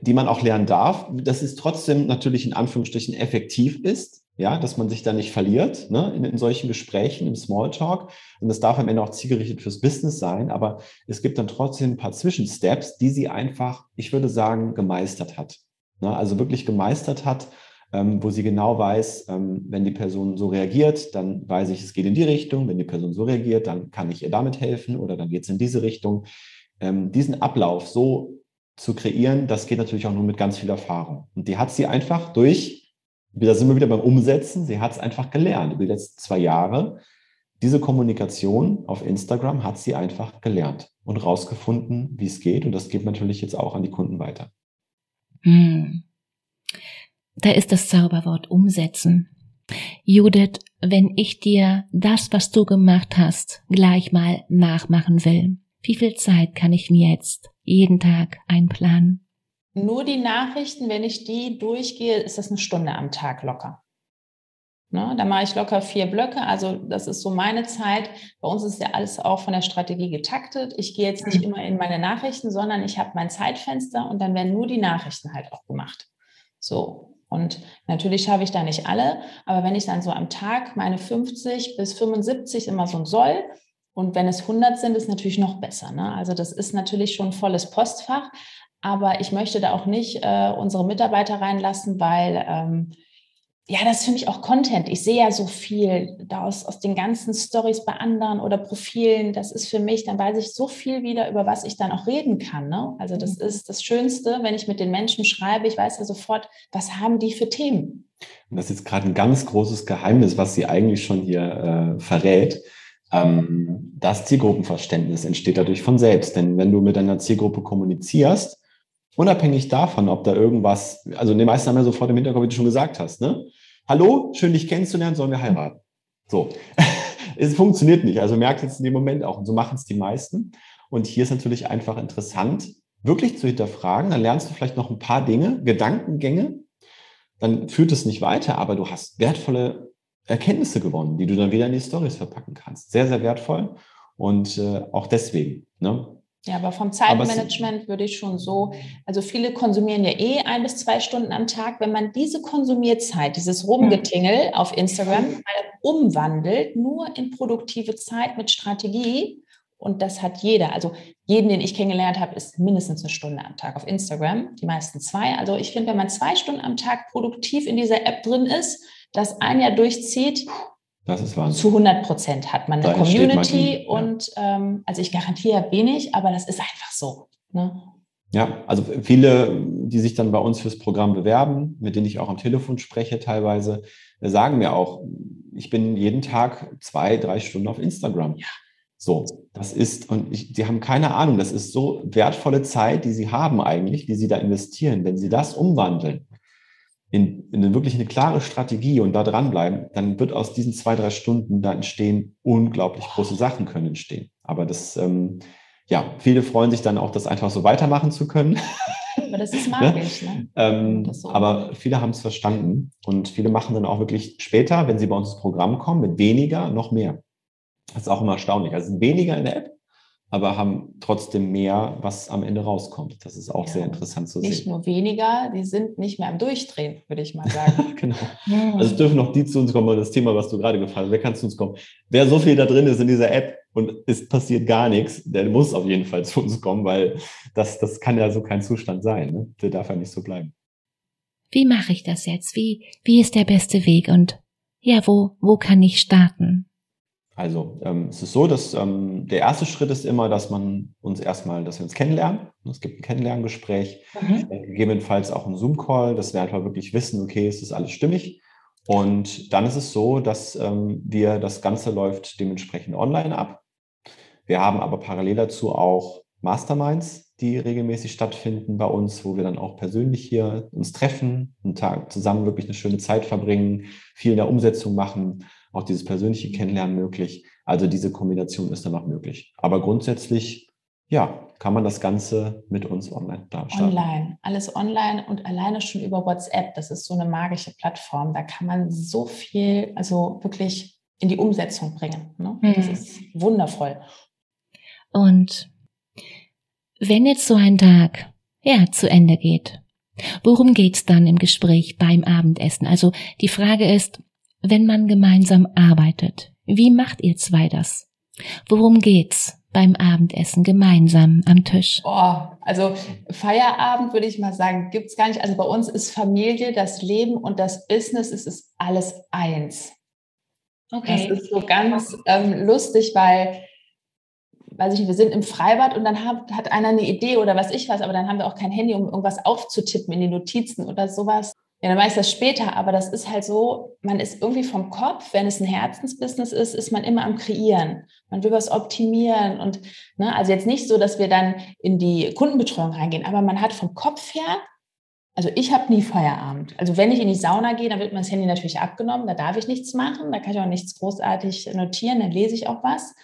die man auch lernen darf, dass es trotzdem natürlich in Anführungsstrichen effektiv ist, ja, dass man sich da nicht verliert ne, in, in solchen Gesprächen, im Smalltalk. Und das darf am Ende auch zielgerichtet fürs Business sein, aber es gibt dann trotzdem ein paar Zwischensteps, die sie einfach, ich würde sagen, gemeistert hat. Ne, also wirklich gemeistert hat, ähm, wo sie genau weiß, ähm, wenn die Person so reagiert, dann weiß ich, es geht in die Richtung. Wenn die Person so reagiert, dann kann ich ihr damit helfen oder dann geht es in diese Richtung. Ähm, diesen Ablauf so zu kreieren, das geht natürlich auch nur mit ganz viel Erfahrung. Und die hat sie einfach durch, da sind wir wieder beim Umsetzen, sie hat es einfach gelernt über die letzten zwei Jahre. Diese Kommunikation auf Instagram hat sie einfach gelernt und rausgefunden, wie es geht. Und das geht natürlich jetzt auch an die Kunden weiter. Hm. Da ist das Zauberwort umsetzen. Judith, wenn ich dir das, was du gemacht hast, gleich mal nachmachen will, wie viel Zeit kann ich mir jetzt jeden Tag einplanen? Nur die Nachrichten, wenn ich die durchgehe, ist das eine Stunde am Tag locker. Ne, da mache ich locker vier Blöcke. Also das ist so meine Zeit. Bei uns ist ja alles auch von der Strategie getaktet. Ich gehe jetzt nicht mhm. immer in meine Nachrichten, sondern ich habe mein Zeitfenster und dann werden nur die Nachrichten halt auch gemacht. So. Und natürlich schaffe ich da nicht alle, aber wenn ich dann so am Tag meine 50 bis 75 immer so ein Soll und wenn es 100 sind, ist natürlich noch besser. Ne? Also das ist natürlich schon volles Postfach, aber ich möchte da auch nicht äh, unsere Mitarbeiter reinlassen, weil ähm, ja, das ist für mich auch Content. Ich sehe ja so viel daraus aus den ganzen Stories bei anderen oder Profilen. Das ist für mich, dann weiß ich so viel wieder, über was ich dann auch reden kann. Ne? Also das mhm. ist das Schönste, wenn ich mit den Menschen schreibe. Ich weiß ja sofort, was haben die für Themen. Und das ist jetzt gerade ein ganz großes Geheimnis, was sie eigentlich schon hier äh, verrät. Ähm, das Zielgruppenverständnis entsteht dadurch von selbst. Denn wenn du mit deiner Zielgruppe kommunizierst, unabhängig davon, ob da irgendwas, also die meisten haben ja sofort im Hinterkopf, wie du schon gesagt hast, ne? hallo, schön dich kennenzulernen, sollen wir heiraten? So, es funktioniert nicht. Also merkt jetzt in dem Moment auch. Und so machen es die meisten. Und hier ist natürlich einfach interessant, wirklich zu hinterfragen. Dann lernst du vielleicht noch ein paar Dinge, Gedankengänge. Dann führt es nicht weiter, aber du hast wertvolle Erkenntnisse gewonnen, die du dann wieder in die Stories verpacken kannst. Sehr, sehr wertvoll. Und äh, auch deswegen. Ne? Ja, aber vom Zeitmanagement aber würde ich schon so, also viele konsumieren ja eh ein bis zwei Stunden am Tag. Wenn man diese Konsumierzeit, dieses Rumgetingel auf Instagram umwandelt, nur in produktive Zeit mit Strategie, und das hat jeder, also jeden, den ich kennengelernt habe, ist mindestens eine Stunde am Tag auf Instagram, die meisten zwei. Also ich finde, wenn man zwei Stunden am Tag produktiv in dieser App drin ist, das ein Jahr durchzieht, das ist Wahnsinn. Zu 100 Prozent hat man eine da Community und ähm, also ich garantiere wenig, aber das ist einfach so. Ne? Ja, also viele, die sich dann bei uns fürs Programm bewerben, mit denen ich auch am Telefon spreche teilweise, sagen mir auch, ich bin jeden Tag zwei, drei Stunden auf Instagram. Ja. So, das ist, und ich, die haben keine Ahnung, das ist so wertvolle Zeit, die sie haben eigentlich, die sie da investieren. Wenn sie das umwandeln in, in wirklich eine klare Strategie und da dranbleiben, dann wird aus diesen zwei, drei Stunden da entstehen unglaublich große Sachen können entstehen. Aber das, ähm, ja, viele freuen sich dann auch, das einfach so weitermachen zu können. Aber das ist magisch, ne? ähm, so. Aber viele haben es verstanden und viele machen dann auch wirklich später, wenn sie bei uns ins Programm kommen, mit weniger noch mehr. Das ist auch immer erstaunlich. Also weniger in der App, aber haben trotzdem mehr, was am Ende rauskommt. Das ist auch ja, sehr interessant zu nicht sehen. Nicht nur weniger, die sind nicht mehr am Durchdrehen, würde ich mal sagen. genau. Also es dürfen noch die zu uns kommen, das Thema, was du gerade gefallen hast. Wer kann zu uns kommen? Wer so viel da drin ist in dieser App und es passiert gar nichts, der muss auf jeden Fall zu uns kommen, weil das, das kann ja so kein Zustand sein. Ne? Der darf ja nicht so bleiben. Wie mache ich das jetzt? Wie, wie ist der beste Weg? Und ja, wo, wo kann ich starten? Also ähm, es ist so, dass ähm, der erste Schritt ist immer, dass man uns erstmal, dass wir uns kennenlernen. Es gibt ein Kennenlerngespräch, mhm. äh, gegebenenfalls auch ein Zoom-Call, dass wir einfach wirklich wissen, okay, es ist alles stimmig. Und dann ist es so, dass ähm, wir, das Ganze läuft dementsprechend online ab. Wir haben aber parallel dazu auch Masterminds, die regelmäßig stattfinden bei uns, wo wir dann auch persönlich hier uns treffen, einen Tag zusammen wirklich eine schöne Zeit verbringen, viel in der Umsetzung machen auch dieses persönliche Kennenlernen möglich. Also diese Kombination ist dann auch möglich. Aber grundsätzlich, ja, kann man das Ganze mit uns online starten. Online, alles online und alleine schon über WhatsApp. Das ist so eine magische Plattform. Da kann man so viel, also wirklich in die Umsetzung bringen. Ne? Mhm. Das ist wundervoll. Und wenn jetzt so ein Tag ja zu Ende geht, worum geht's dann im Gespräch beim Abendessen? Also die Frage ist, wenn man gemeinsam arbeitet? Wie macht ihr zwei das? Worum geht's? beim Abendessen gemeinsam am Tisch? Oh, also Feierabend würde ich mal sagen, gibt's gar nicht. Also bei uns ist Familie, das Leben und das Business, es ist alles eins. Okay. Das ist so ganz ähm, lustig, weil, weiß ich nicht, wir sind im Freibad und dann hat, hat einer eine Idee oder was ich weiß, aber dann haben wir auch kein Handy, um irgendwas aufzutippen in die Notizen oder sowas. Ja, dann weiß ich das später, aber das ist halt so, man ist irgendwie vom Kopf, wenn es ein Herzensbusiness ist, ist man immer am Kreieren. Man will was optimieren und, ne, also jetzt nicht so, dass wir dann in die Kundenbetreuung reingehen, aber man hat vom Kopf her, also ich habe nie Feierabend. Also wenn ich in die Sauna gehe, dann wird mir das Handy natürlich abgenommen, da darf ich nichts machen, da kann ich auch nichts großartig notieren, dann lese ich auch was.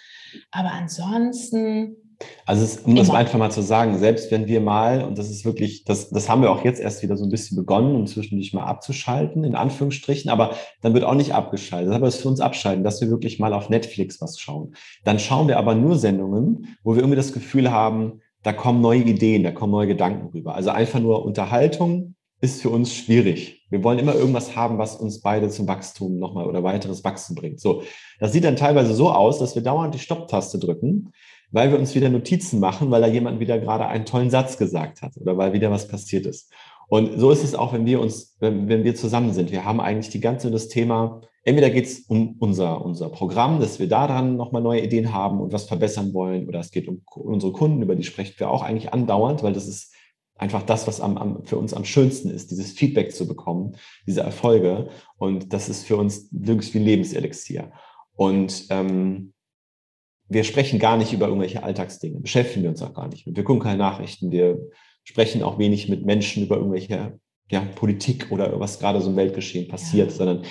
Aber ansonsten, also es, um das einfach mal zu sagen, selbst wenn wir mal, und das ist wirklich, das, das haben wir auch jetzt erst wieder so ein bisschen begonnen, um zwischendurch mal abzuschalten, in Anführungsstrichen, aber dann wird auch nicht abgeschaltet. Das ist aber für uns abschalten, dass wir wirklich mal auf Netflix was schauen. Dann schauen wir aber nur Sendungen, wo wir irgendwie das Gefühl haben, da kommen neue Ideen, da kommen neue Gedanken rüber. Also einfach nur Unterhaltung ist für uns schwierig. Wir wollen immer irgendwas haben, was uns beide zum Wachstum nochmal oder weiteres Wachsen bringt. So, das sieht dann teilweise so aus, dass wir dauernd die Stopptaste drücken weil wir uns wieder Notizen machen, weil da jemand wieder gerade einen tollen Satz gesagt hat oder weil wieder was passiert ist. Und so ist es auch, wenn wir uns, wenn, wenn wir zusammen sind. Wir haben eigentlich die ganze das Thema, entweder geht es um unser, unser Programm, dass wir daran nochmal neue Ideen haben und was verbessern wollen, oder es geht um unsere Kunden, über die sprechen wir auch eigentlich andauernd, weil das ist einfach das, was am, am, für uns am schönsten ist, dieses Feedback zu bekommen, diese Erfolge. Und das ist für uns irgendwie Lebenselixier. Und ähm, wir sprechen gar nicht über irgendwelche Alltagsdinge, beschäftigen wir uns auch gar nicht mit. Wir gucken keine Nachrichten, wir sprechen auch wenig mit Menschen über irgendwelche ja, Politik oder was gerade so im Weltgeschehen passiert, ja. sondern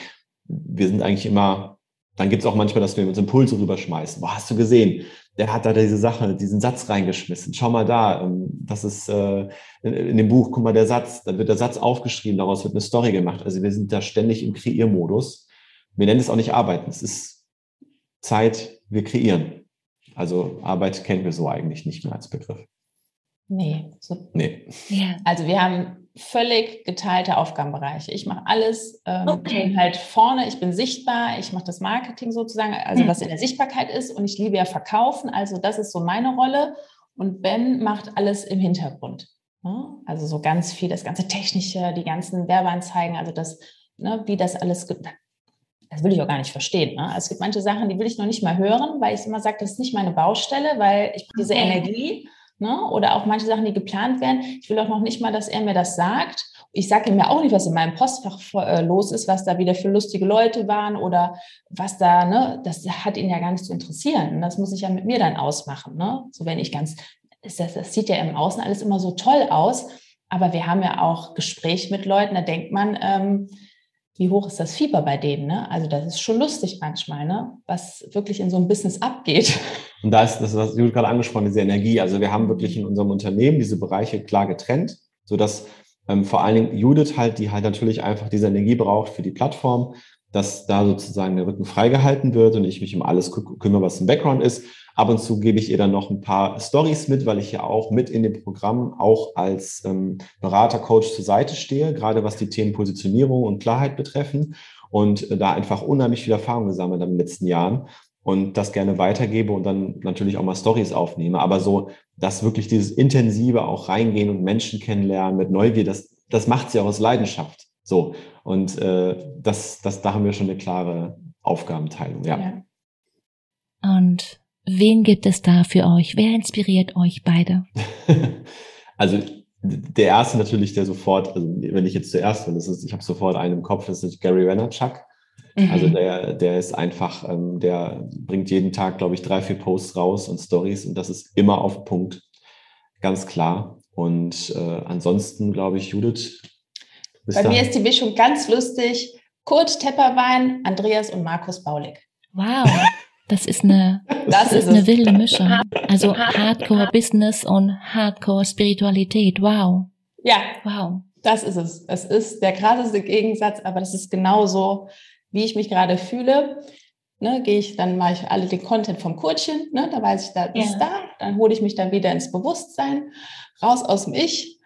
wir sind eigentlich immer, dann gibt es auch manchmal, dass wir uns Impulse rüberschmeißen. Boah, hast du gesehen? Der hat da diese Sache, diesen Satz reingeschmissen. Schau mal da, ähm, das ist äh, in dem Buch, guck mal, der Satz, da wird der Satz aufgeschrieben, daraus wird eine Story gemacht. Also wir sind da ständig im Kreiermodus. Wir nennen es auch nicht Arbeiten, es ist Zeit, wir kreieren. Also Arbeit kennen wir so eigentlich nicht mehr als Begriff. Nee. So. nee. Ja. Also wir haben völlig geteilte Aufgabenbereiche. Ich mache alles, ähm, okay. ich bin halt vorne, ich bin sichtbar, ich mache das Marketing sozusagen, also mhm. was in der Sichtbarkeit ist und ich liebe ja Verkaufen, also das ist so meine Rolle und Ben macht alles im Hintergrund. Ne? Also so ganz viel, das ganze Technische, die ganzen Werbeanzeigen, also das, ne, wie das alles, das will ich auch gar nicht verstehen. Ne? Also es gibt manche Sachen, die will ich noch nicht mal hören, weil ich immer sage, das ist nicht meine Baustelle, weil ich diese okay. Energie ne? oder auch manche Sachen, die geplant werden, ich will auch noch nicht mal, dass er mir das sagt. Ich sage ihm ja auch nicht, was in meinem Postfach äh, los ist, was da wieder für lustige Leute waren oder was da, ne, das hat ihn ja gar nicht zu interessieren. Und das muss ich ja mit mir dann ausmachen. Ne? So wenn ich ganz, das, das sieht ja im Außen alles immer so toll aus, aber wir haben ja auch Gespräche mit Leuten, da denkt man, ähm, wie hoch ist das Fieber bei denen? Ne? Also das ist schon lustig manchmal, ne? was wirklich in so einem Business abgeht. Und da ist das, was du gerade angesprochen, diese Energie. Also wir haben wirklich in unserem Unternehmen diese Bereiche klar getrennt, sodass ähm, vor allen Dingen Judith halt, die halt natürlich einfach diese Energie braucht für die Plattform, dass da sozusagen der Rücken freigehalten wird und ich mich um alles kümmere, was im Background ist. Ab und zu gebe ich ihr dann noch ein paar Stories mit, weil ich ja auch mit in dem Programm auch als ähm, Berater, Coach zur Seite stehe, gerade was die Themen Positionierung und Klarheit betreffen und äh, da einfach unheimlich viel Erfahrung gesammelt in den letzten Jahren und das gerne weitergebe und dann natürlich auch mal Stories aufnehme. Aber so, dass wirklich dieses intensive auch reingehen und Menschen kennenlernen mit Neugier, das, das macht sie auch aus Leidenschaft. So. Und äh, das, das, da haben wir schon eine klare Aufgabenteilung, ja. ja. Und Wen gibt es da für euch? Wer inspiriert euch beide? also der erste natürlich, der sofort, also wenn ich jetzt zuerst bin, das ist, ich habe sofort einen im Kopf, das ist Gary Vaynerchuk. Mhm. Also der, der ist einfach, ähm, der bringt jeden Tag, glaube ich, drei, vier Posts raus und Stories und das ist immer auf Punkt, ganz klar. Und äh, ansonsten, glaube ich, Judith. Bei mir ist die Mischung ganz lustig. Kurt Tepperwein, Andreas und Markus Baulig. Wow. Das ist eine, das, das ist, eine wilde Mischung. Also Hardcore Business und Hardcore Spiritualität. Wow. Ja. Wow. Das ist es. Es ist der krasseste Gegensatz, aber das ist genauso, wie ich mich gerade fühle. Ne, gehe ich, dann mache ich alle den Content vom Kurtchen, ne, da weiß ich, da ist ja. da, dann hole ich mich dann wieder ins Bewusstsein, raus aus dem Ich.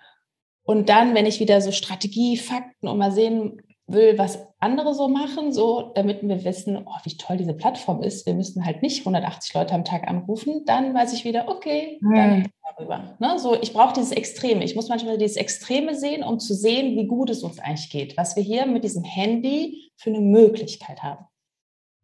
Und dann, wenn ich wieder so Strategie, Fakten und mal sehen, will, was andere so machen, so damit wir wissen, oh, wie toll diese Plattform ist. Wir müssen halt nicht 180 Leute am Tag anrufen. Dann weiß ich wieder, okay, mhm. dann darüber. Ne? So, ich brauche dieses Extreme. Ich muss manchmal dieses Extreme sehen, um zu sehen, wie gut es uns eigentlich geht, was wir hier mit diesem Handy für eine Möglichkeit haben.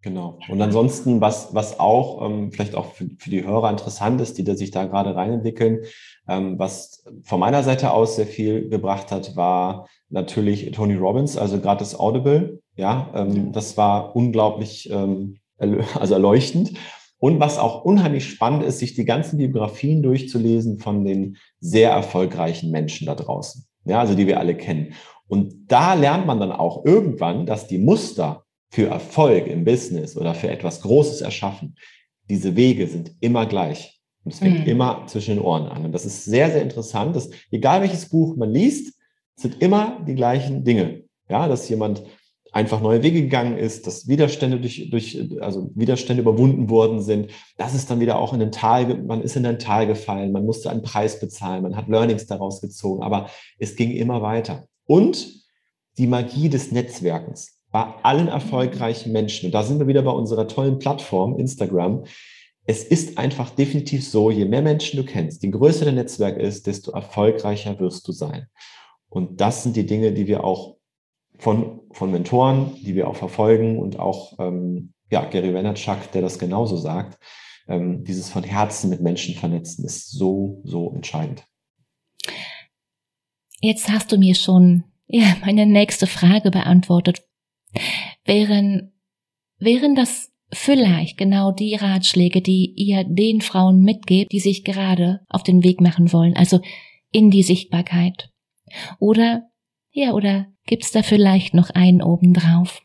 Genau. Und ansonsten, was, was auch ähm, vielleicht auch für, für die Hörer interessant ist, die da sich da gerade reinentwickeln, ähm, was von meiner Seite aus sehr viel gebracht hat, war natürlich Tony Robbins, also gerade das Audible. Ja, ähm, das war unglaublich ähm, also erleuchtend. Und was auch unheimlich spannend ist, sich die ganzen Biografien durchzulesen von den sehr erfolgreichen Menschen da draußen. Ja, also die wir alle kennen. Und da lernt man dann auch irgendwann, dass die Muster, für Erfolg im Business oder für etwas Großes erschaffen, diese Wege sind immer gleich. Und es fängt mhm. immer zwischen den Ohren an. Und das ist sehr, sehr interessant, dass egal welches Buch man liest, sind immer die gleichen Dinge. Ja, dass jemand einfach neue Wege gegangen ist, dass Widerstände durch, durch, also Widerstände überwunden worden sind. Das ist dann wieder auch in ein Tal, man ist in ein Tal gefallen, man musste einen Preis bezahlen, man hat Learnings daraus gezogen, aber es ging immer weiter. Und die Magie des Netzwerkens bei allen erfolgreichen Menschen, und da sind wir wieder bei unserer tollen Plattform Instagram, es ist einfach definitiv so, je mehr Menschen du kennst, je größer dein Netzwerk ist, desto erfolgreicher wirst du sein. Und das sind die Dinge, die wir auch von, von Mentoren, die wir auch verfolgen und auch ähm, ja, Gary Vaynerchuk, der das genauso sagt, ähm, dieses von Herzen mit Menschen vernetzen ist so, so entscheidend. Jetzt hast du mir schon ja, meine nächste Frage beantwortet wären, wären das vielleicht genau die Ratschläge, die ihr den Frauen mitgebt, die sich gerade auf den Weg machen wollen, also in die Sichtbarkeit. Oder, ja, oder gibt's da vielleicht noch einen obendrauf?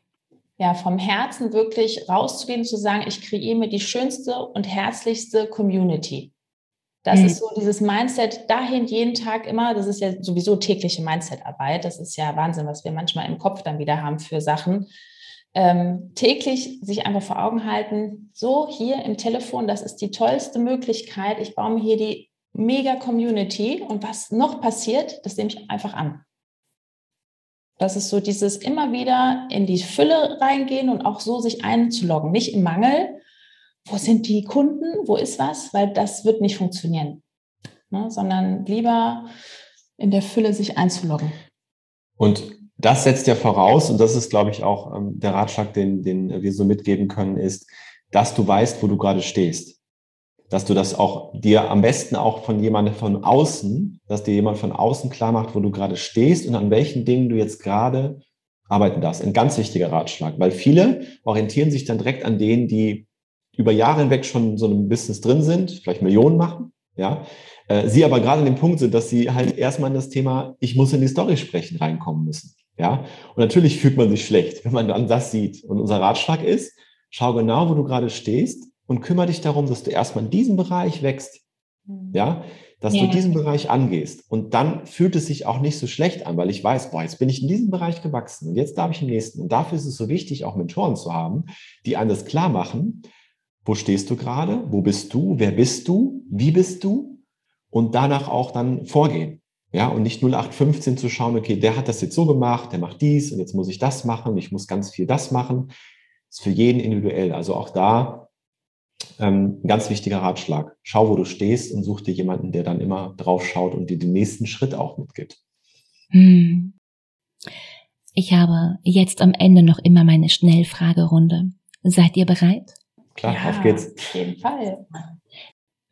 Ja, vom Herzen wirklich rauszugehen, zu sagen, ich kreiere mir die schönste und herzlichste Community. Das mhm. ist so dieses Mindset dahin jeden Tag immer. Das ist ja sowieso tägliche Mindset-Arbeit. Das ist ja Wahnsinn, was wir manchmal im Kopf dann wieder haben für Sachen. Ähm, täglich sich einfach vor Augen halten, so hier im Telefon, das ist die tollste Möglichkeit. Ich baue mir hier die mega Community und was noch passiert, das nehme ich einfach an. Das ist so dieses immer wieder in die Fülle reingehen und auch so sich einzuloggen, nicht im Mangel, wo sind die Kunden, wo ist was, weil das wird nicht funktionieren, ne? sondern lieber in der Fülle sich einzuloggen. Und das setzt ja voraus, und das ist, glaube ich, auch ähm, der Ratschlag, den, den wir so mitgeben können, ist, dass du weißt, wo du gerade stehst. Dass du das auch dir am besten auch von jemandem von außen, dass dir jemand von außen klar macht, wo du gerade stehst und an welchen Dingen du jetzt gerade arbeiten darfst. Ein ganz wichtiger Ratschlag, weil viele orientieren sich dann direkt an denen, die über Jahre hinweg schon so einem Business drin sind, vielleicht Millionen machen, ja, äh, sie aber gerade an dem Punkt sind, dass sie halt erstmal in das Thema, ich muss in die Story sprechen, reinkommen müssen, ja. Und natürlich fühlt man sich schlecht, wenn man dann das sieht. Und unser Ratschlag ist, schau genau, wo du gerade stehst und kümmere dich darum, dass du erstmal in diesem Bereich wächst, mhm. ja, dass ja. du diesen Bereich angehst. Und dann fühlt es sich auch nicht so schlecht an, weil ich weiß, boah, jetzt bin ich in diesem Bereich gewachsen und jetzt darf ich im nächsten. Und dafür ist es so wichtig, auch Mentoren zu haben, die einem das klar machen, wo stehst du gerade? Wo bist du? Wer bist du? Wie bist du? Und danach auch dann vorgehen. Ja, und nicht 0815 zu schauen, okay, der hat das jetzt so gemacht, der macht dies und jetzt muss ich das machen, ich muss ganz viel das machen. Das ist für jeden individuell. Also auch da ähm, ein ganz wichtiger Ratschlag. Schau, wo du stehst und such dir jemanden, der dann immer drauf schaut und dir den nächsten Schritt auch mitgibt. Hm. Ich habe jetzt am Ende noch immer meine Schnellfragerunde. Seid ihr bereit? Klar, ja, auf geht's. Auf jeden Fall.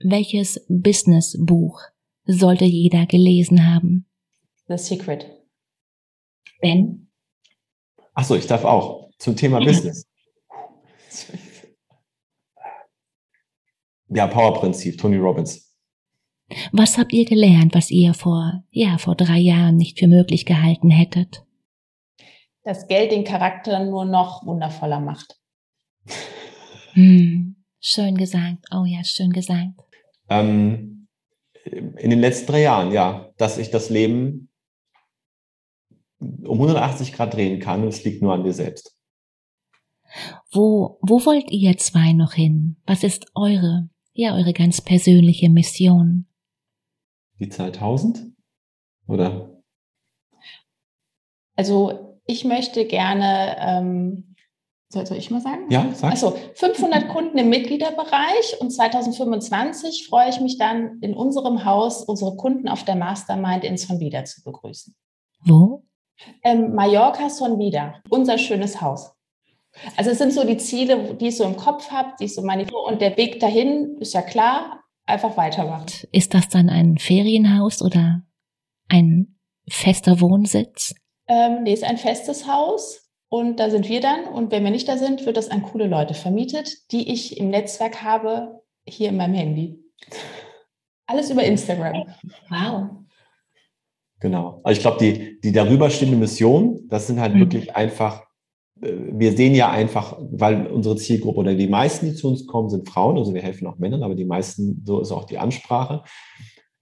Welches Businessbuch sollte jeder gelesen haben? The Secret. Ben? Achso, ich darf auch. Zum Thema Business. Ja, Power-Prinzip, Tony Robbins. Was habt ihr gelernt, was ihr vor, ja, vor drei Jahren nicht für möglich gehalten hättet? Dass Geld den Charakter nur noch wundervoller macht. Hm, schön gesagt. Oh ja, schön gesagt. Ähm, in den letzten drei Jahren, ja, dass ich das Leben um 180 Grad drehen kann und es liegt nur an dir selbst. Wo, wo wollt ihr zwei noch hin? Was ist eure, ja, eure ganz persönliche Mission? Die Zahl 1000? Oder? Also ich möchte gerne, ähm, soll, soll ich mal sagen? Ja, sag. Also 500 Kunden im Mitgliederbereich und 2025 freue ich mich dann in unserem Haus unsere Kunden auf der Mastermind in Sonvida zu begrüßen. Wo? Ähm, Mallorca Sonvida, unser schönes Haus. Also es sind so die Ziele, die ich so im Kopf habe, die ich so meine und der Weg dahin ist ja klar, einfach weitermachen. Ist das dann ein Ferienhaus oder ein fester Wohnsitz? Ähm, nee, ist ein festes Haus und da sind wir dann. Und wenn wir nicht da sind, wird das an coole Leute vermietet, die ich im Netzwerk habe, hier in meinem Handy. Alles über Instagram. Wow. Genau. Also ich glaube, die, die darüber stehende Mission, das sind halt mhm. wirklich einfach, wir sehen ja einfach, weil unsere Zielgruppe oder die meisten, die zu uns kommen, sind Frauen, also wir helfen auch Männern, aber die meisten, so ist auch die Ansprache.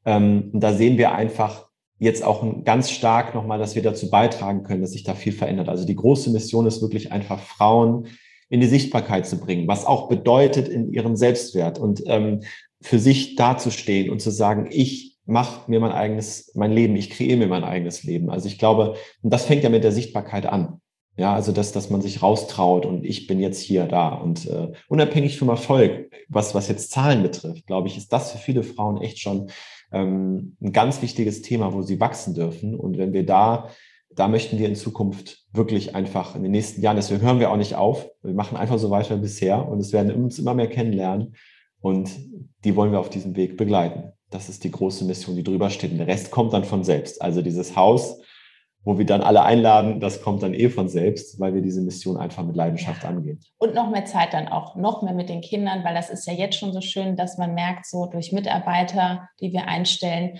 Ähm, und da sehen wir einfach, jetzt auch ganz stark nochmal, dass wir dazu beitragen können, dass sich da viel verändert. Also die große Mission ist wirklich einfach Frauen in die Sichtbarkeit zu bringen, was auch bedeutet in ihrem Selbstwert und ähm, für sich dazustehen und zu sagen, ich mache mir mein eigenes, mein Leben, ich kreiere mir mein eigenes Leben. Also ich glaube, und das fängt ja mit der Sichtbarkeit an. Ja, also dass, dass man sich raustraut und ich bin jetzt hier da. Und äh, unabhängig vom Erfolg, was, was jetzt Zahlen betrifft, glaube ich, ist das für viele Frauen echt schon ähm, ein ganz wichtiges Thema, wo sie wachsen dürfen. Und wenn wir da, da möchten wir in Zukunft wirklich einfach in den nächsten Jahren, deswegen hören wir auch nicht auf. Wir machen einfach so weiter wie bisher und es werden uns immer mehr kennenlernen. Und die wollen wir auf diesem Weg begleiten. Das ist die große Mission, die drüber steht. Und der Rest kommt dann von selbst. Also dieses Haus, wo wir dann alle einladen, das kommt dann eh von selbst, weil wir diese Mission einfach mit Leidenschaft ja. angehen. Und noch mehr Zeit dann auch, noch mehr mit den Kindern, weil das ist ja jetzt schon so schön, dass man merkt, so durch Mitarbeiter, die wir einstellen,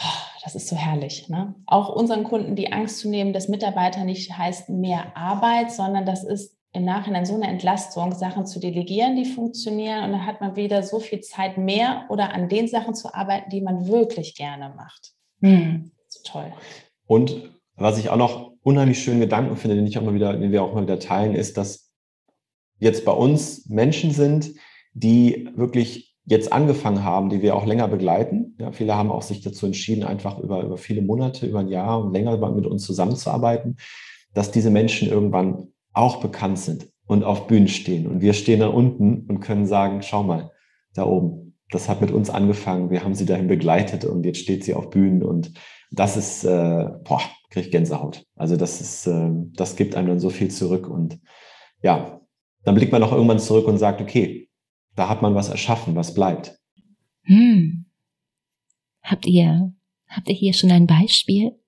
oh, das ist so herrlich. Ne? Auch unseren Kunden die Angst zu nehmen, dass Mitarbeiter nicht heißt mehr Arbeit, sondern das ist im Nachhinein so eine Entlastung, Sachen zu delegieren, die funktionieren. Und dann hat man wieder so viel Zeit mehr oder an den Sachen zu arbeiten, die man wirklich gerne macht. Hm. So toll. Und was ich auch noch unheimlich schönen Gedanken finde, den ich auch mal wieder, den wir auch mal wieder teilen, ist, dass jetzt bei uns Menschen sind, die wirklich jetzt angefangen haben, die wir auch länger begleiten. Ja, viele haben auch sich dazu entschieden, einfach über, über viele Monate, über ein Jahr und länger mit uns zusammenzuarbeiten, dass diese Menschen irgendwann auch bekannt sind und auf Bühnen stehen. Und wir stehen da unten und können sagen, schau mal, da oben, das hat mit uns angefangen, wir haben sie dahin begleitet und jetzt steht sie auf Bühnen und das ist, äh, boah, kriege ich Gänsehaut. Also das ist, äh, das gibt einem dann so viel zurück und ja, dann blickt man auch irgendwann zurück und sagt, okay, da hat man was erschaffen, was bleibt. Hm. Habt ihr, habt ihr hier schon ein Beispiel?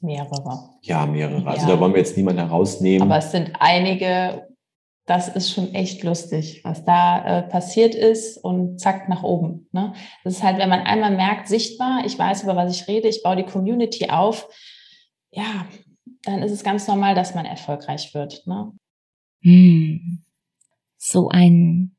Mehrere. Ja, mehrere. Also ja. da wollen wir jetzt niemanden herausnehmen. Aber es sind einige, das ist schon echt lustig, was da äh, passiert ist und zack nach oben. Ne? Das ist halt, wenn man einmal merkt, sichtbar, ich weiß, über was ich rede, ich baue die Community auf, ja, dann ist es ganz normal, dass man erfolgreich wird. Ne? Hm. So ein,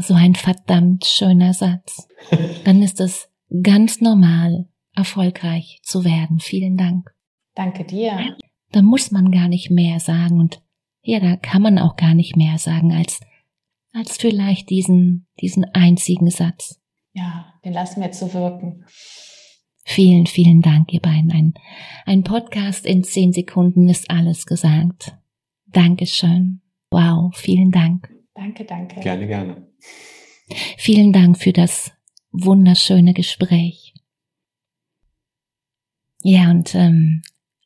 so ein verdammt schöner Satz. Dann ist es ganz normal, erfolgreich zu werden. Vielen Dank. Danke dir. Da muss man gar nicht mehr sagen und ja, da kann man auch gar nicht mehr sagen als, als vielleicht diesen, diesen einzigen Satz. Ja, den lassen wir zu wirken. Vielen, vielen Dank, ihr beiden. Ein, ein Podcast in zehn Sekunden ist alles gesagt. Dankeschön. Wow, vielen Dank. Danke, danke. Gerne, gerne. Vielen Dank für das wunderschöne Gespräch. Ja, und ähm,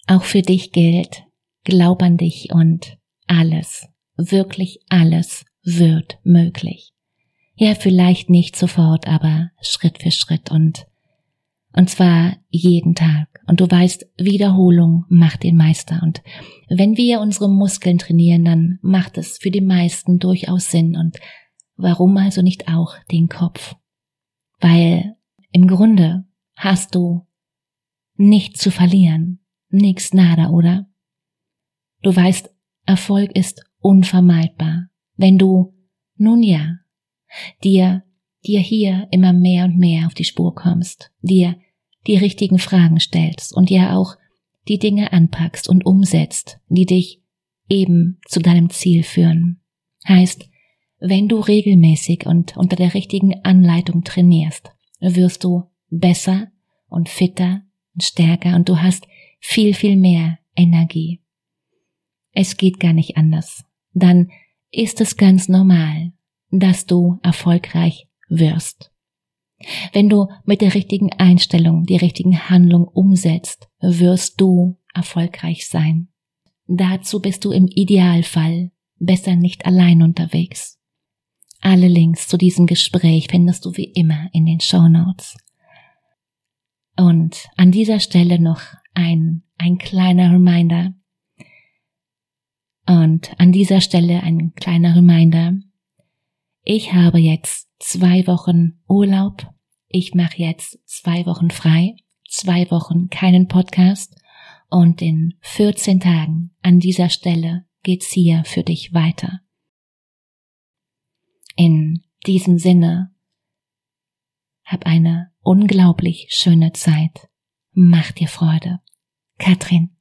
auch für dich gilt, glaub an dich und alles, wirklich alles wird möglich. Ja, vielleicht nicht sofort, aber Schritt für Schritt und, und zwar jeden Tag. Und du weißt, Wiederholung macht den Meister. Und wenn wir unsere Muskeln trainieren, dann macht es für die meisten durchaus Sinn. Und warum also nicht auch den Kopf? Weil im Grunde hast du nichts zu verlieren. Nix nada, oder? Du weißt, Erfolg ist unvermeidbar, wenn du, nun ja, dir, dir hier immer mehr und mehr auf die Spur kommst, dir die richtigen Fragen stellst und dir auch die Dinge anpackst und umsetzt, die dich eben zu deinem Ziel führen. Heißt, wenn du regelmäßig und unter der richtigen Anleitung trainierst, wirst du besser und fitter und stärker und du hast viel, viel mehr Energie. Es geht gar nicht anders. Dann ist es ganz normal, dass du erfolgreich wirst. Wenn du mit der richtigen Einstellung die richtigen Handlungen umsetzt, wirst du erfolgreich sein. Dazu bist du im Idealfall besser nicht allein unterwegs. Alle Links zu diesem Gespräch findest du wie immer in den Show Notes. Und an dieser Stelle noch ein, ein kleiner Reminder. Und an dieser Stelle ein kleiner Reminder. Ich habe jetzt zwei Wochen Urlaub. Ich mache jetzt zwei Wochen frei, zwei Wochen keinen Podcast und in 14 Tagen an dieser Stelle geht's hier für dich weiter. In diesem Sinne, hab eine unglaublich schöne Zeit. Mach dir Freude. Katrin.